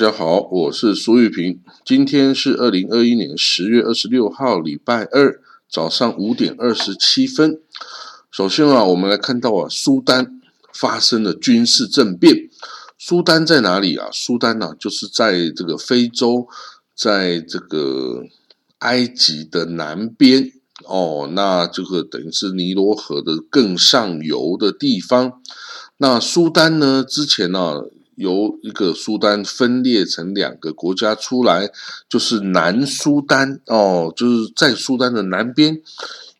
大家好，我是苏玉平。今天是二零二一年十月二十六号，礼拜二早上五点二十七分。首先啊，我们来看到啊，苏丹发生了军事政变。苏丹在哪里啊？苏丹呢，就是在这个非洲，在这个埃及的南边哦。那这个等于是尼罗河的更上游的地方。那苏丹呢，之前呢？由一个苏丹分裂成两个国家出来，就是南苏丹哦，就是在苏丹的南边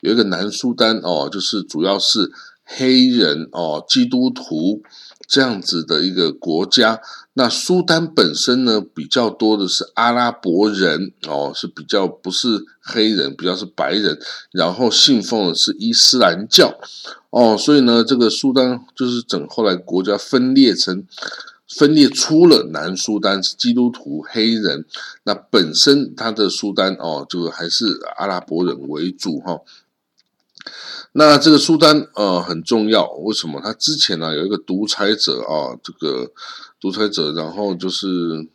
有一个南苏丹哦，就是主要是黑人哦，基督徒这样子的一个国家。那苏丹本身呢，比较多的是阿拉伯人哦，是比较不是黑人，比较是白人，然后信奉的是伊斯兰教哦，所以呢，这个苏丹就是整后来国家分裂成。分裂出了南苏丹是基督徒黑人，那本身他的苏丹哦，就还是阿拉伯人为主哈。那这个苏丹呃很重要，为什么？他之前呢有一个独裁者啊，这个独裁者，然后就是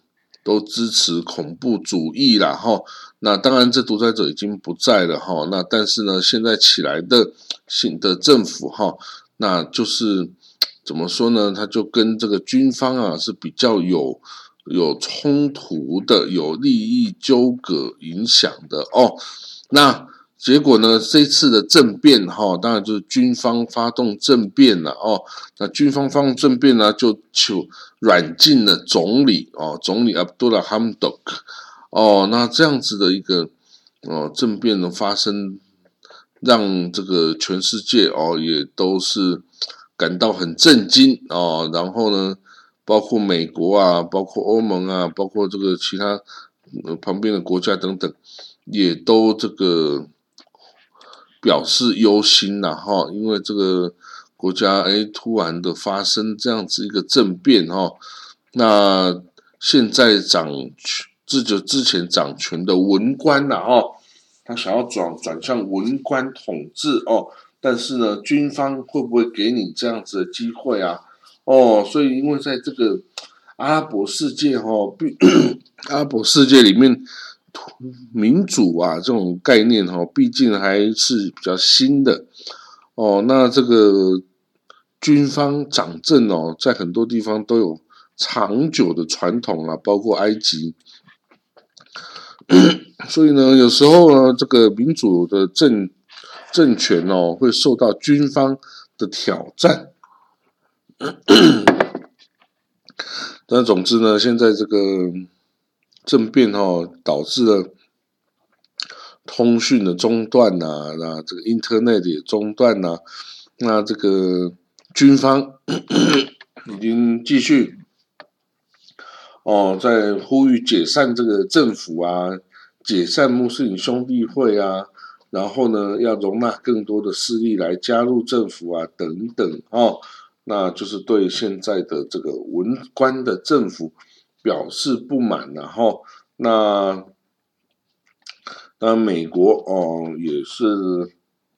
都支持恐怖主义啦哈。那当然这独裁者已经不在了哈。那但是呢，现在起来的新的政府哈，那就是。怎么说呢？他就跟这个军方啊是比较有有冲突的，有利益纠葛影响的哦。那结果呢？这次的政变哈，当然就是军方发动政变了哦。那军方发动政变呢，就就软禁了总理哦，总理阿卜杜拉哈姆多克哦。那这样子的一个哦政变的发生，让这个全世界哦也都是。感到很震惊啊！然后呢，包括美国啊，包括欧盟啊，包括这个其他旁边的国家等等，也都这个表示忧心呐哈！因为这个国家哎，突然的发生这样子一个政变哈，那现在掌权，这就之前掌权的文官呐哦，他想要转转向文官统治哦。但是呢，军方会不会给你这样子的机会啊？哦，所以因为在这个阿拉伯世界哈，阿拉伯世界里面，民主啊这种概念哈，毕竟还是比较新的哦。那这个军方掌政哦，在很多地方都有长久的传统啊，包括埃及。所以呢，有时候呢，这个民主的政。政权哦，会受到军方的挑战。但总之呢，现在这个政变哦，导致了通讯的中断呐，那这个 Internet 也中断呐，那这个军方 已经继续哦，在呼吁解散这个政府啊，解散穆斯林兄弟会啊。然后呢，要容纳更多的势力来加入政府啊，等等哦，那就是对现在的这个文官的政府表示不满然后那那美国哦也是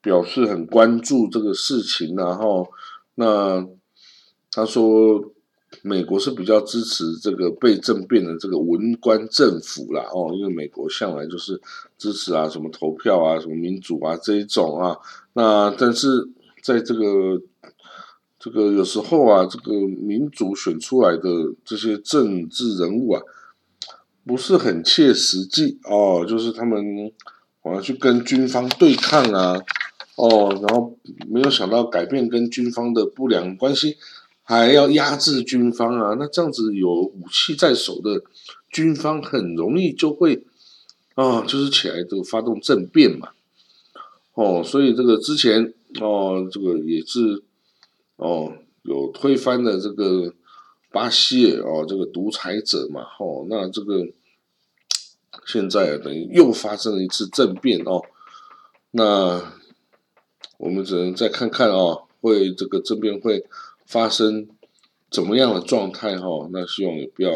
表示很关注这个事情，然后那他说。美国是比较支持这个被政变的这个文官政府啦，哦，因为美国向来就是支持啊，什么投票啊，什么民主啊这一种啊。那但是在这个这个有时候啊，这个民主选出来的这些政治人物啊，不是很切实际哦，就是他们好像去跟军方对抗啊，哦，然后没有想到改变跟军方的不良关系。还要压制军方啊？那这样子有武器在手的军方很容易就会啊，就是起来就发动政变嘛。哦，所以这个之前哦，这个也是哦，有推翻了这个巴西哦，这个独裁者嘛。哦，那这个现在等于又发生了一次政变哦。那我们只能再看看哦，会这个政变会。发生怎么样的状态哈？那希望也不要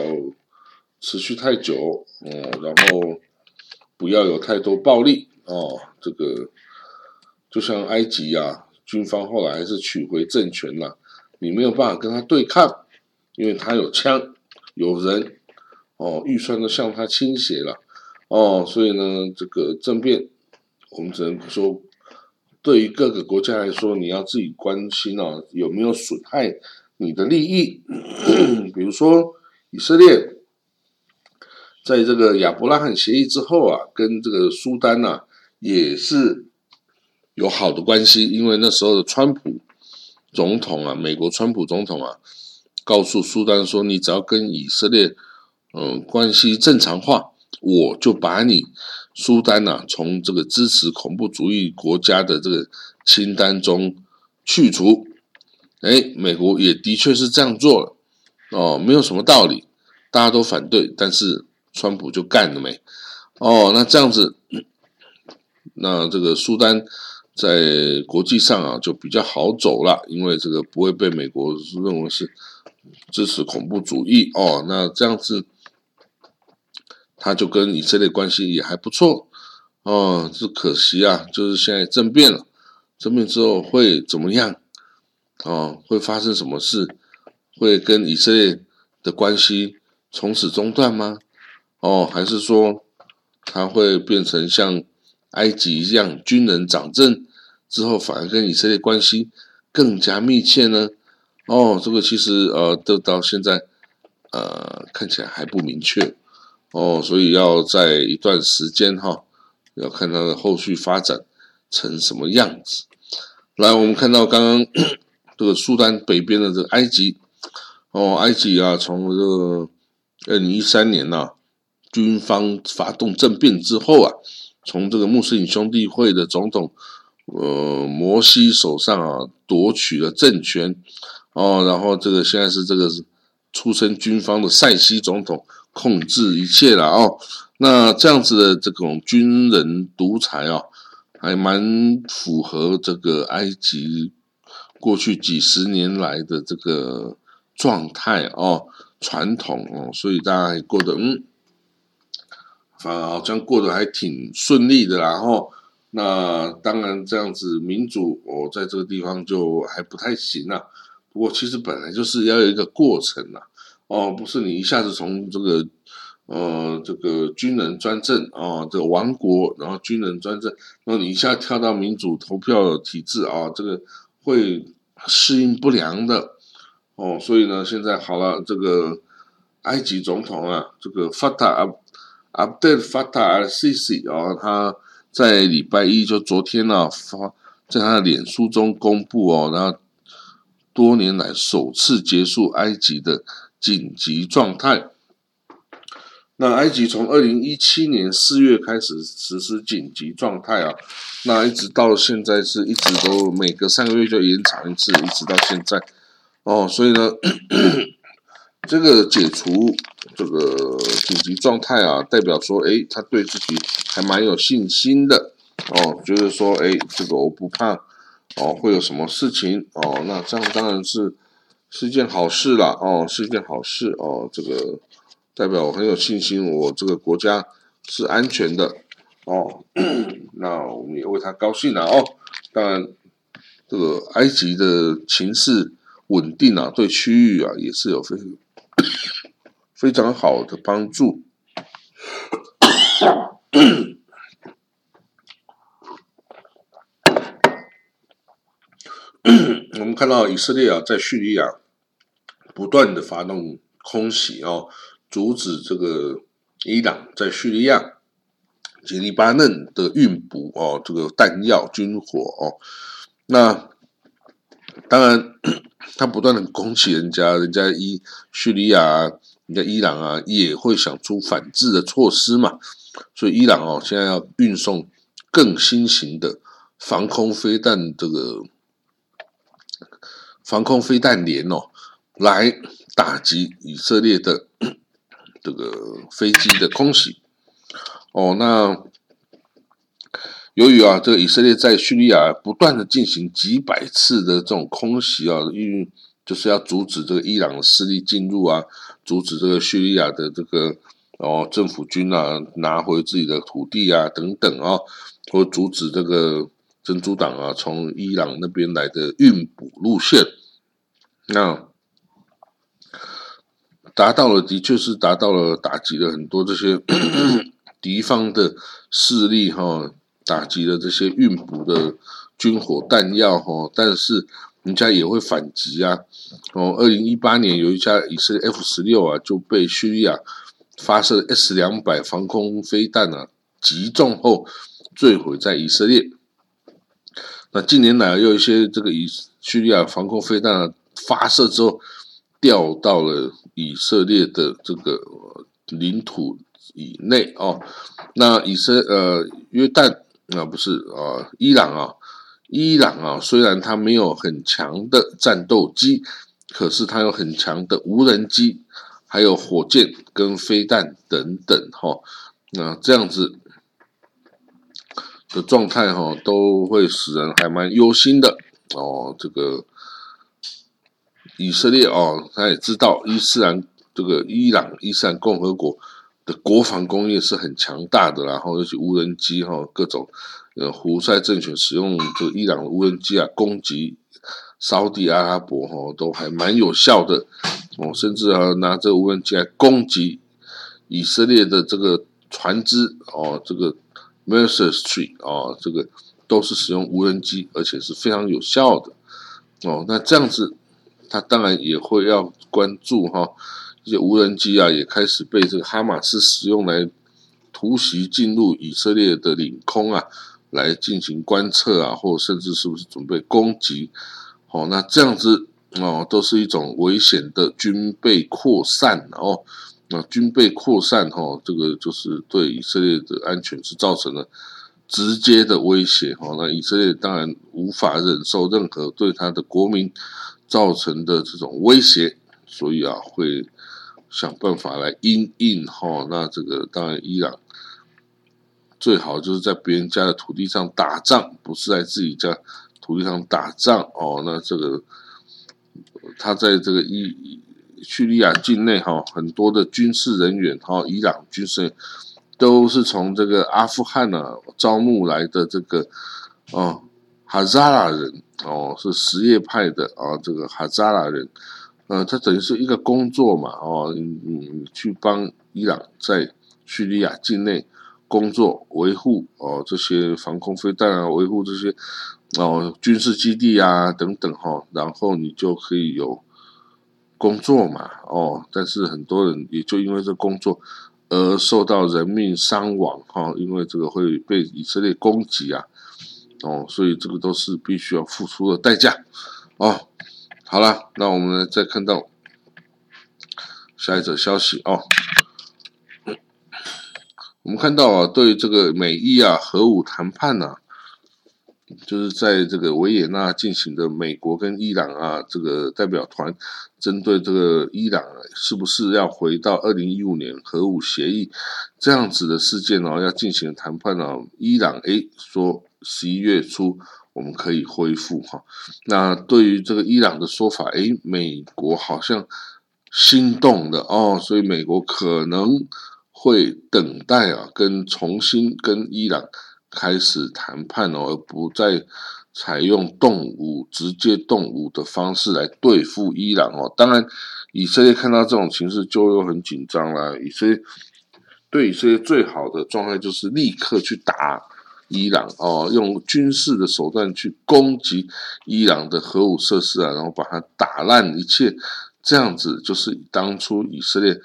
持续太久哦，然后不要有太多暴力哦。这个就像埃及啊，军方后来还是取回政权了，你没有办法跟他对抗，因为他有枪有人哦，预算都向他倾斜了，哦，所以呢，这个政变，我们只能说，对于各个国家来说，你要自己关心哦，有没有损害你的利益？比如说以色列，在这个亚伯拉罕协议之后啊，跟这个苏丹呐也是有好的关系，因为那时候的川普总统啊，美国川普总统啊，告诉苏丹说，你只要跟以色列。嗯，关系正常化，我就把你苏丹呐从这个支持恐怖主义国家的这个清单中去除。哎，美国也的确是这样做了，哦，没有什么道理，大家都反对，但是川普就干了没？哦，那这样子，那这个苏丹在国际上啊就比较好走了，因为这个不会被美国认为是支持恐怖主义哦，那这样子。他就跟以色列关系也还不错，哦，只可惜啊，就是现在政变了，政变之后会怎么样？哦，会发生什么事？会跟以色列的关系从此中断吗？哦，还是说他会变成像埃及一样军人掌政之后，反而跟以色列关系更加密切呢？哦，这个其实呃，都到现在呃看起来还不明确。哦，所以要在一段时间哈，要看它的后续发展成什么样子。来，我们看到刚刚这个苏丹北边的这个埃及，哦，埃及啊，从这个二零一三年呐，军方发动政变之后啊，从这个穆斯林兄弟会的总统呃摩西手上啊夺取了政权，哦，然后这个现在是这个出身军方的塞西总统。控制一切了哦，那这样子的这种军人独裁哦，还蛮符合这个埃及过去几十年来的这个状态哦，传统哦，所以大家过得嗯，反而好像过得还挺顺利的啦后那当然这样子民主哦，在这个地方就还不太行啊。不过其实本来就是要有一个过程啊。哦，不是你一下子从这个，呃，这个军人专政啊，这个王国，然后军人专政，然后你一下跳到民主投票体制啊，这个会适应不良的。哦，所以呢，现在好了，这个埃及总统啊，这个 Fatah Abdel Fattah al-Sisi 啊，他在礼拜一就昨天呢发在他的脸书中公布哦，然后多年来首次结束埃及的。紧急状态。那埃及从二零一七年四月开始实施紧急状态啊，那一直到现在是一直都每隔三个月就延长一次，一直到现在。哦，所以呢，这个解除这个紧急状态啊，代表说，哎，他对自己还蛮有信心的。哦，觉得说，哎，这个我不怕，哦，会有什么事情？哦，那这样当然是。是一件好事啦，哦，是一件好事哦，这个代表我很有信心，我这个国家是安全的哦，那我们也为他高兴了哦。当然，这个埃及的情势稳定啊，对区域啊也是有非 非常好的帮助。我们看到以色列啊，在叙利亚。不断的发动空袭哦，阻止这个伊朗在叙利亚、及黎巴嫩的运补哦，这个弹药、军火哦。那当然，他不断的攻击人家，人家伊叙利亚、人家伊朗啊，也会想出反制的措施嘛。所以伊朗哦，现在要运送更新型的防空飞弹，这个防空飞弹连哦。来打击以色列的 这个飞机的空袭哦，那由于啊，这个以色列在叙利亚不断的进行几百次的这种空袭啊，因为就是要阻止这个伊朗的势力进入啊，阻止这个叙利亚的这个哦政府军啊拿回自己的土地啊等等啊，或阻止这个珍珠党啊从伊朗那边来的运补路线，那。达到了，的确是达到了打击了很多这些 敌方的势力哈，打击了这些运补的军火弹药哈，但是人家也会反击啊。哦，二零一八年有一架以色列 F 十六啊就被叙利亚发射 S 两百防空飞弹啊击中后坠毁在以色列。那近年来又一些这个以叙利亚防空飞弹发射之后掉到了以色列的这个领土以内哦。那以色呃约旦啊不是啊伊朗啊伊朗啊虽然它没有很强的战斗机，可是它有很强的无人机，还有火箭跟飞弹等等哈。那这样子。的状态哈，都会使人还蛮忧心的哦。这个以色列哦，他也知道伊斯兰这个伊朗伊斯兰共和国的国防工业是很强大的，然后尤其无人机哈，各种呃胡塞政权使用这个伊朗的无人机啊，攻击沙地阿拉伯哈，都还蛮有效的哦，甚至啊拿这个无人机来攻击以色列的这个船只哦，这个。Mercer Street 啊，这个都是使用无人机，而且是非常有效的哦。那这样子，他当然也会要关注哈，一些无人机啊，也开始被这个哈马斯使用来突袭进入以色列的领空啊，来进行观测啊，或甚至是不是准备攻击？哦，那这样子哦，都是一种危险的军备扩散哦。那军备扩散，哈，这个就是对以色列的安全是造成了直接的威胁，哈。那以色列当然无法忍受任何对他的国民造成的这种威胁，所以啊，会想办法来因应，哈。那这个当然，伊朗最好就是在别人家的土地上打仗，不是在自己家土地上打仗，哦。那这个他在这个伊。叙利亚境内哈很多的军事人员哈，伊朗军事都是从这个阿富汗呢招募来的这个哦哈扎拉人哦是什叶派的啊这个哈扎拉人，呃他等于是一个工作嘛哦你你去帮伊朗在叙利亚境内工作维护哦这些防空飞弹啊维护这些哦军事基地啊等等哈，然后你就可以有。工作嘛，哦，但是很多人也就因为这工作而受到人命伤亡哈，因为这个会被以色列攻击啊，哦，所以这个都是必须要付出的代价哦。好了，那我们再看到下一则消息哦，我们看到啊，对这个美伊啊核武谈判呢。就是在这个维也纳进行的美国跟伊朗啊这个代表团，针对这个伊朗是不是要回到二零一五年核武协议这样子的事件哦，要进行谈判哦。伊朗诶说十一月初我们可以恢复哈。那对于这个伊朗的说法，诶，美国好像心动的哦，所以美国可能会等待啊，跟重新跟伊朗。开始谈判哦，而不再采用动武、直接动武的方式来对付伊朗哦。当然，以色列看到这种形势就又很紧张了。以色列对以色列最好的状态就是立刻去打伊朗哦，用军事的手段去攻击伊朗的核武设施啊，然后把它打烂一切。这样子就是当初以色列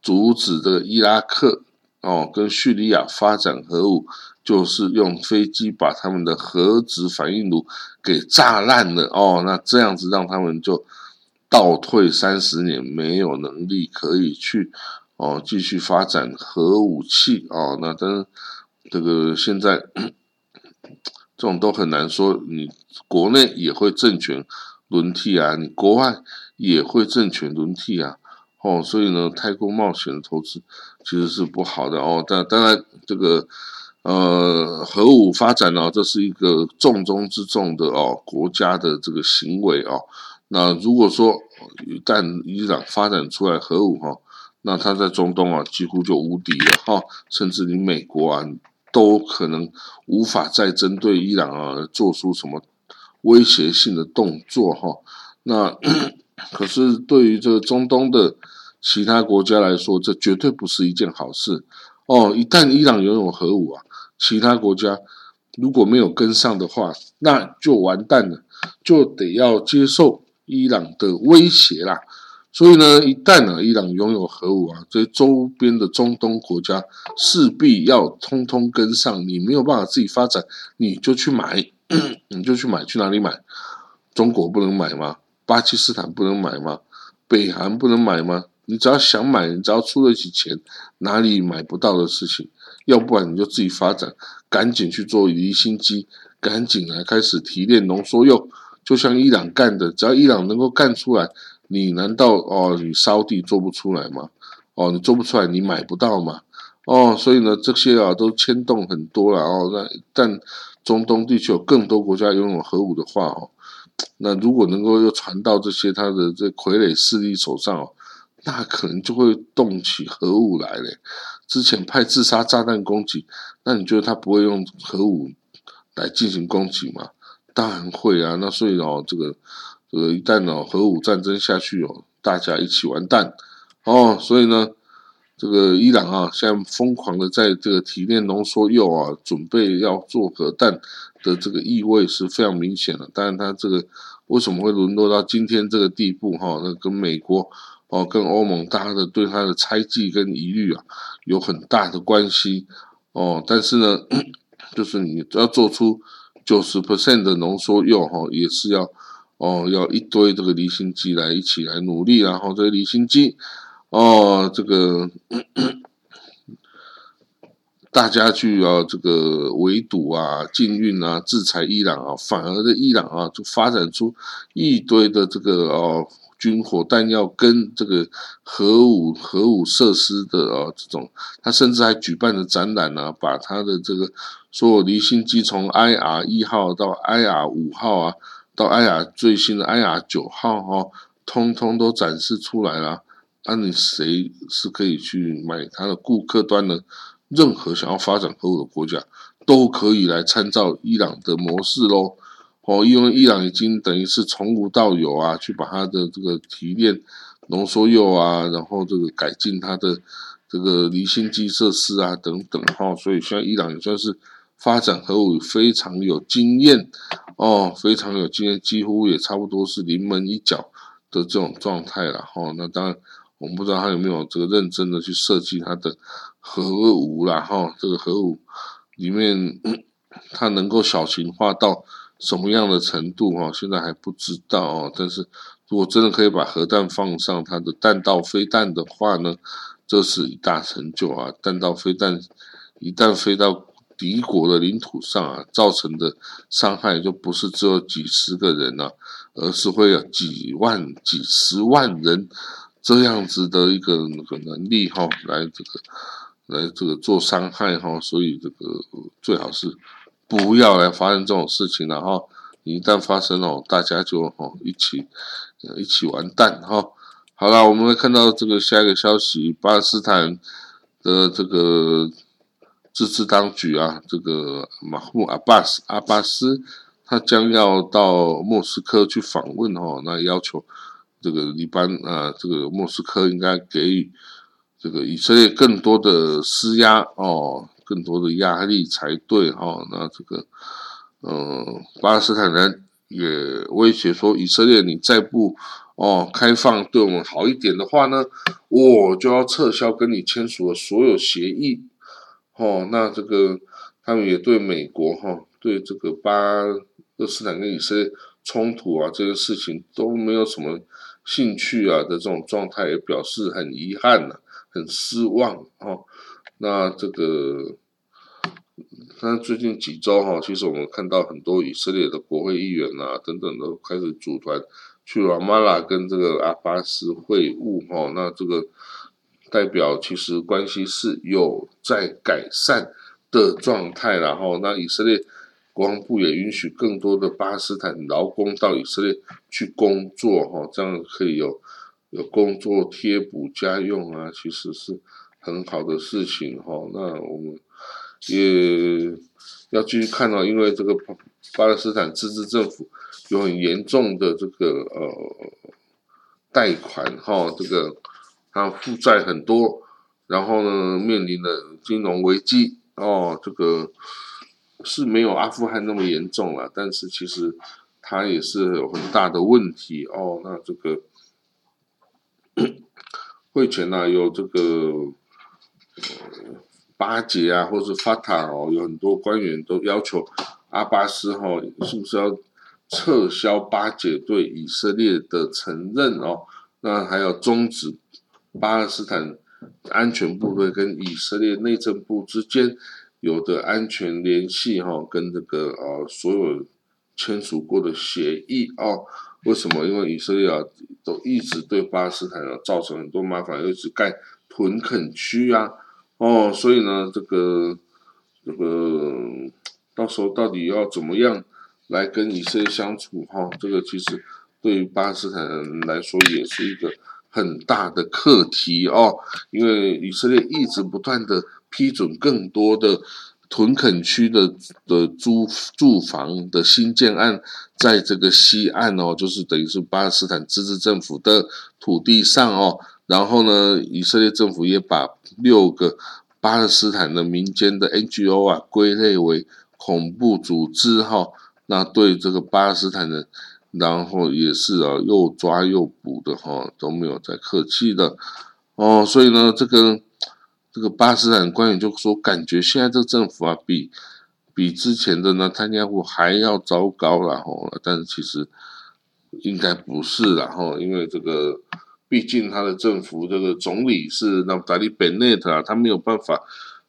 阻止这个伊拉克哦跟叙利亚发展核武。就是用飞机把他们的核子反应炉给炸烂了哦，那这样子让他们就倒退三十年，没有能力可以去哦继续发展核武器哦。那但是这个现在 这种都很难说，你国内也会政权轮替啊，你国外也会政权轮替啊，哦，所以呢，太过冒险的投资其实是不好的哦。但当然这个。呃，核武发展呢，这是一个重中之重的哦，国家的这个行为哦。那如果说一旦伊朗发展出来核武哈，那它在中东啊几乎就无敌了哈，甚至你美国啊都可能无法再针对伊朗啊做出什么威胁性的动作哈。那 可是对于这个中东的其他国家来说，这绝对不是一件好事哦。一旦伊朗拥有核武啊，其他国家如果没有跟上的话，那就完蛋了，就得要接受伊朗的威胁啦。所以呢，一旦呢，伊朗拥有核武啊，这周边的中东国家势必要通通跟上。你没有办法自己发展，你就去买，你就去买，去哪里买？中国不能买吗？巴基斯坦不能买吗？北韩不能买吗？你只要想买，你只要出得起钱，哪里买不到的事情？要不然你就自己发展，赶紧去做离心机，赶紧来开始提炼浓缩铀，就像伊朗干的，只要伊朗能够干出来。你难道哦，你烧地做不出来吗？哦，你做不出来，你买不到吗？哦，所以呢，这些啊都牵动很多了哦。那但中东地区有更多国家拥有核武的话哦，那如果能够又传到这些他的这傀儡势力手上哦，那可能就会动起核武来嘞。之前派自杀炸弹攻击，那你觉得他不会用核武来进行攻击吗？当然会啊。那所以哦，这个。这个一旦哦核武战争下去哦，大家一起完蛋哦，所以呢，这个伊朗啊，现在疯狂的在这个提炼浓缩铀啊，准备要做核弹的这个意味是非常明显的。当然，它这个为什么会沦落到今天这个地步哈？那跟美国哦，跟欧盟大家的对它的猜忌跟疑虑啊，有很大的关系哦。但是呢，就是你要做出九十 percent 的浓缩铀哈，也是要。哦，要一堆这个离心机来一起来努力，然后这个离心机，哦，这个大家去啊，这个围堵啊、禁运啊、制裁伊朗啊，反而的伊朗啊，就发展出一堆的这个哦军火弹药跟这个核武核武设施的哦这种，他甚至还举办了展览啊，把他的这个所有离心机从 IR 一号到 IR 五号啊。到埃雅最新的埃雅九号哈，通通都展示出来了。那你谁是可以去买它的顾客端的？任何想要发展核武的国家都可以来参照伊朗的模式喽。哦，因为伊朗已经等于是从无到有啊，去把它的这个提炼浓缩铀啊，然后这个改进它的这个离心机设施啊等等哈，所以现在伊朗也算是。发展核武非常有经验哦，非常有经验，几乎也差不多是临门一脚的这种状态了哈。那当然，我们不知道他有没有这个认真的去设计他的核武啦哈。这个核武里面，它能够小型化到什么样的程度哈？现在还不知道哦。但是如果真的可以把核弹放上它的弹道飞弹的话呢，这是一大成就啊！弹道飞弹一旦飞到敌国的领土上啊，造成的伤害就不是只有几十个人了，而是会有几万、几十万人这样子的一个那个能力哈，来这个来这个做伤害哈，所以这个最好是不要来发生这种事情了哈。一旦发生哦，大家就哦一起一起完蛋哈。好了，我们会看到这个下一个消息，巴勒斯坦的这个。自治当局啊，这个马木阿巴斯阿巴斯，他将要到莫斯科去访问哦，那要求这个黎巴啊，这个莫斯科应该给予这个以色列更多的施压哦，更多的压力才对哦。那这个呃，巴勒斯坦人也威胁说，以色列你再不哦开放对我们好一点的话呢，我就要撤销跟你签署的所有协议。哦，那这个他们也对美国哈，对这个巴勒斯坦跟以色列冲突啊这些事情都没有什么兴趣啊的这种状态，也表示很遗憾呐，很失望哦。那这个，那最近几周哈，其实我们看到很多以色列的国会议员啊等等都开始组团去拉马拉跟这个阿巴斯会晤哈，那这个。代表其实关系是有在改善的状态，然后那以色列国防部也允许更多的巴斯坦劳工到以色列去工作，哈，这样可以有有工作贴补家用啊，其实是很好的事情，哈。那我们也要继续看到，因为这个巴勒斯坦自治政府有很严重的这个呃贷款，哈，这个。他负债很多，然后呢面临的金融危机哦，这个是没有阿富汗那么严重了，但是其实他也是有很大的问题哦。那这个汇钱呢有这个巴结啊，或者法塔哦，有很多官员都要求阿巴斯哈是不是要。撤销巴解对以色列的承认哦，那还要终止巴勒斯坦安全部队跟以色列内政部之间有的安全联系哈，跟这个呃所有签署过的协议哦。为什么？因为以色列啊都一直对巴勒斯坦啊造成很多麻烦，一直盖屯垦区啊哦，所以呢这个这个到时候到底要怎么样？来跟以色列相处，哈，这个其实对于巴勒斯坦人来说也是一个很大的课题哦，因为以色列一直不断的批准更多的屯垦区的的租住房的新建案，在这个西岸哦，就是等于是巴勒斯坦自治政府的土地上哦，然后呢，以色列政府也把六个巴勒斯坦的民间的 NGO 啊归类为恐怖组织，哈。那对这个巴勒斯坦人，然后也是啊，又抓又捕的哈，都没有再客气的哦。所以呢，这个这个巴勒斯坦官员就说，感觉现在这个政府啊，比比之前的呢，坦尼亚胡还要糟糕了哈。但是其实应该不是然后，因为这个毕竟他的政府这个总理是那达利本内特啊，他没有办法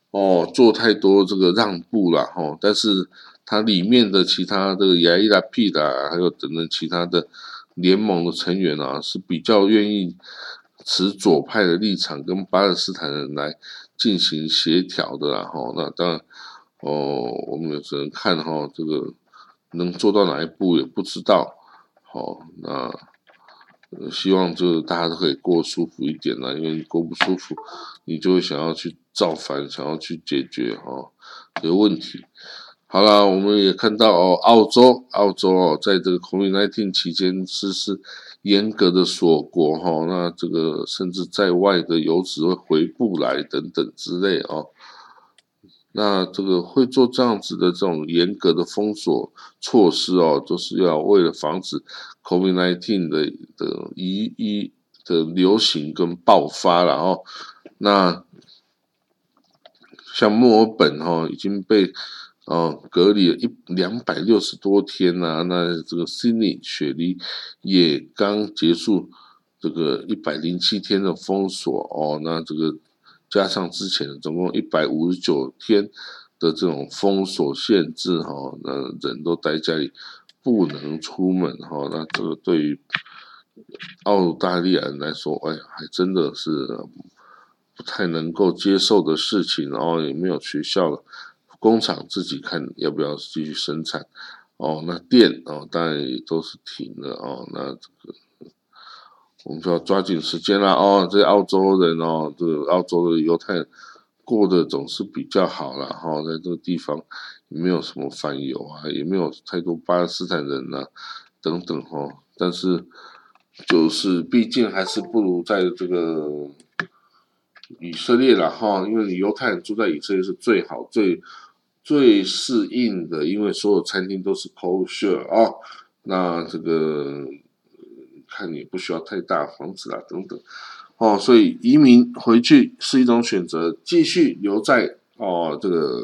哦做太多这个让步了哈。但是。它里面的其他这个亚伊拉 P 的，还有等等其他的联盟的成员啊，是比较愿意持左派的立场，跟巴勒斯坦人来进行协调的啦。哈，那当然，哦，我们也只能看哈，这个能做到哪一步也不知道。好，那希望就是大家都可以过舒服一点啦，因为你过不舒服，你就会想要去造反，想要去解决哈这个问题。好了，我们也看到哦，澳洲，澳洲哦，在这个 COVID-19 期间实施严格的锁国哈，那这个甚至在外的游子会回不来等等之类哦。那这个会做这样子的这种严格的封锁措施哦，就是要为了防止 COVID-19 的的一一的流行跟爆发了哦。那像墨尔本哈已经被。哦，隔离了一两百六十多天呐，那这个悉尼雪梨也刚结束这个一百零七天的封锁哦，那这个加上之前总共一百五十九天的这种封锁限制哈，那人都待家里不能出门哈，那这个对于澳大利亚人来说，哎，还真的是不太能够接受的事情，然后也没有学校了。工厂自己看要不要继续生产哦，那电哦当然也都是停了哦，那这个我们就要抓紧时间了哦，这澳洲人哦，这澳洲的犹太人过得总是比较好了哈，在这个地方没有什么反犹啊，也没有太多巴勒斯坦人呐等等哈，但是就是毕竟还是不如在这个以色列了哈，因为犹太人住在以色列是最好最。最适应的，因为所有餐厅都是 kosher 啊，那这个看你不需要太大房子啦，等等，哦，所以移民回去是一种选择，继续留在哦这个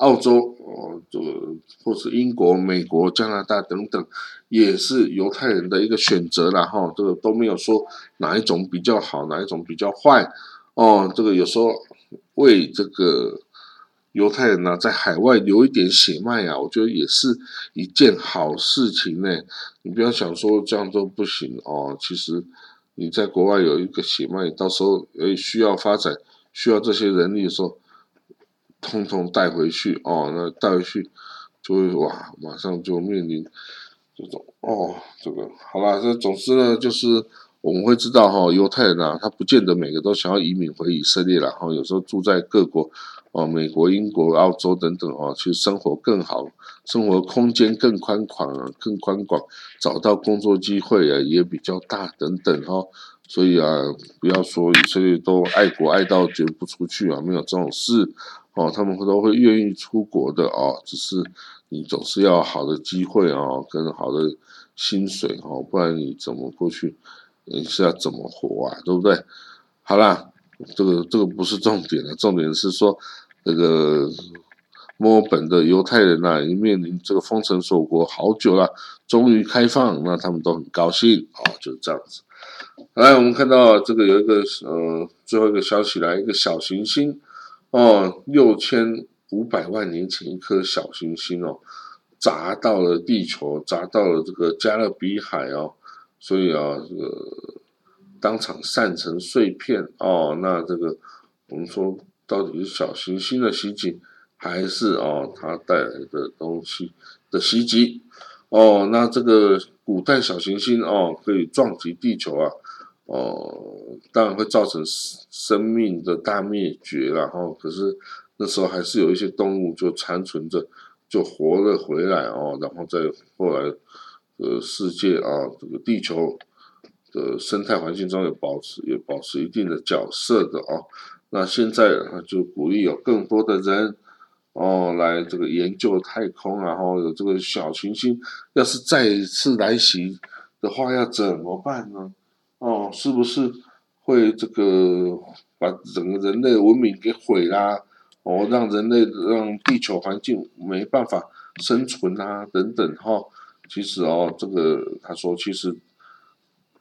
澳洲哦，这个或是英国、美国、加拿大等等，也是犹太人的一个选择啦。哈，这个都没有说哪一种比较好，哪一种比较坏，哦，这个有时候为这个。犹太人呢，在海外留一点血脉啊，我觉得也是一件好事情呢。你不要想说这样都不行哦，其实你在国外有一个血脉，到时候诶需要发展、需要这些人力的时候，通通带回去哦。那带回去就会哇，马上就面临这种哦，这个好吧。这总之呢，就是我们会知道哈，犹太人啊，他不见得每个都想要移民回以色列了哈，有时候住在各国。哦，美国、英国、澳洲等等哦，其实生活更好，生活空间更宽广啊，更宽广，找到工作机会啊也比较大等等哈，所以啊，不要说以色列都爱国爱到绝不出去啊，没有这种事哦，他们都会愿意出国的哦，只是你总是要好的机会哦，跟好的薪水哦，不然你怎么过去？你是要怎么活啊？对不对？好啦，这个这个不是重点了，重点是说这个墨尔本的犹太人呐，已经面临这个封城锁国好久了，终于开放，那他们都很高兴哦，就是这样子。来，我们看到这个有一个呃最后一个消息来，一个小行星哦，六千五百万年前一颗小行星哦，砸到了地球，砸到了这个加勒比海哦。所以啊，这个当场散成碎片哦。那这个我们说，到底是小行星的袭击，还是哦它带来的东西的袭击？哦，那这个古代小行星哦，可以撞击地球啊，哦，当然会造成生命的大灭绝了哈。可是那时候还是有一些动物就残存着，就活了回来哦，然后再后来。呃，世界啊，这个地球的生态环境中有保持，也保持一定的角色的啊。那现在，就鼓励有更多的人哦，来这个研究太空，然后有这个小行星，要是再次来袭的话，要怎么办呢？哦，是不是会这个把整个人类文明给毁啦？哦，让人类让地球环境没办法生存啊，等等哈。其实哦，这个他说，其实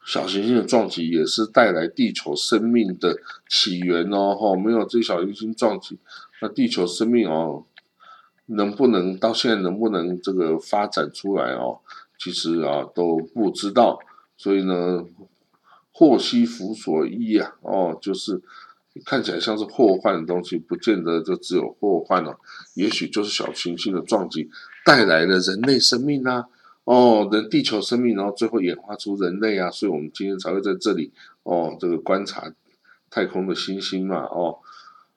小行星的撞击也是带来地球生命的起源哦。哈，没有这小行星撞击，那地球生命哦，能不能到现在能不能这个发展出来哦？其实啊都不知道。所以呢，祸兮福所依啊，哦，就是看起来像是祸患的东西，不见得就只有祸患哦。也许就是小行星的撞击带来了人类生命啊。哦，人地球生命，然后最后演化出人类啊，所以我们今天才会在这里哦，这个观察太空的星星嘛，哦，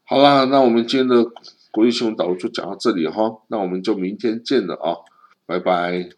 好啦，那我们今天的国际新闻导就讲到这里哈，那我们就明天见了啊，拜拜。